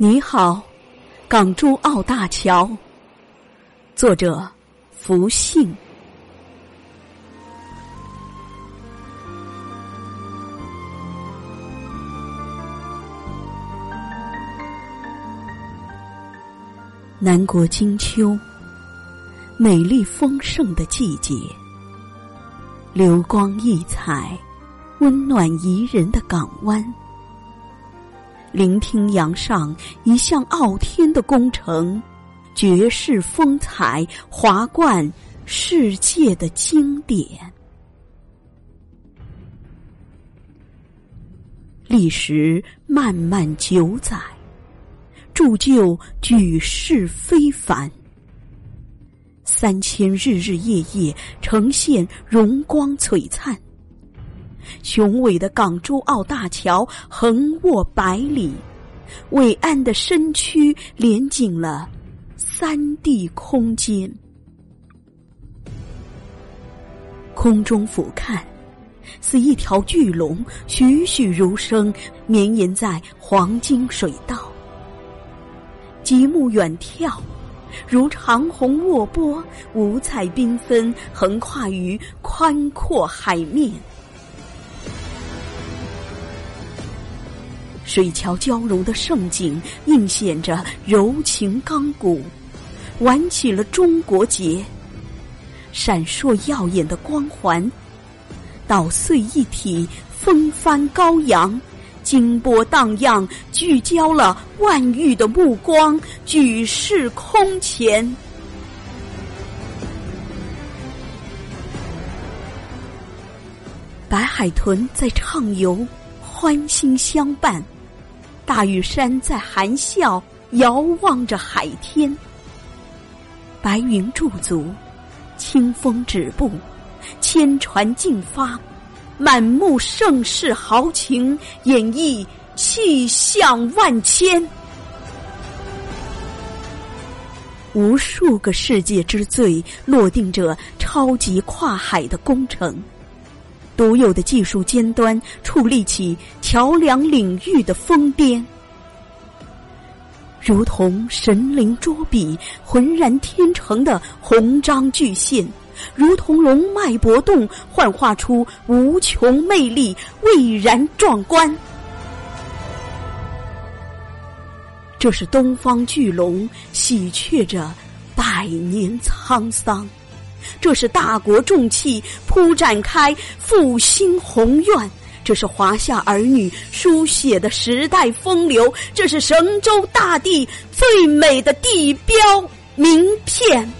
你好，港珠澳大桥。作者：福信。南国金秋，美丽丰盛的季节，流光溢彩，温暖宜人的港湾。聆听阳上一项傲天的工程，绝世风采，华冠世界的经典。历时漫漫九载，铸就举世非凡。三千日日夜夜，呈现荣光璀璨。雄伟的港珠澳大桥横卧百里，伟岸的身躯连紧了三地空间。空中俯瞰，似一条巨龙，栩栩如生，绵延在黄金水道；极目远眺，如长虹卧波，五彩缤纷，横跨于宽阔海面。水桥交融的盛景，映显着柔情刚骨，玩起了中国结，闪烁耀眼的光环，捣碎一体，风帆高扬，金波荡漾，聚焦了万域的目光，举世空前。白海豚在畅游，欢欣相伴。大屿山在含笑遥望着海天，白云驻足，清风止步，千船竞发，满目盛世豪情，演绎气象万千。无数个世界之最落定着超级跨海的工程，独有的技术尖端矗立起桥梁领域的峰巅。如同神灵捉笔，浑然天成的鸿章巨献；如同龙脉搏动，幻化出无穷魅力，蔚然壮观。这是东方巨龙喜鹊着百年沧桑，这是大国重器铺展开复兴宏愿。这是华夏儿女书写的时代风流，这是神州大地最美的地标名片。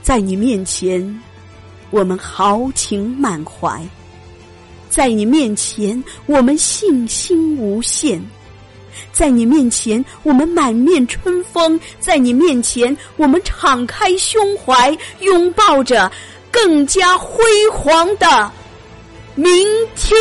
在你面前，我们豪情满怀；在你面前，我们信心无限；在你面前，我们满面春风；在你面前，我们敞开胸怀，拥抱着。更加辉煌的明天。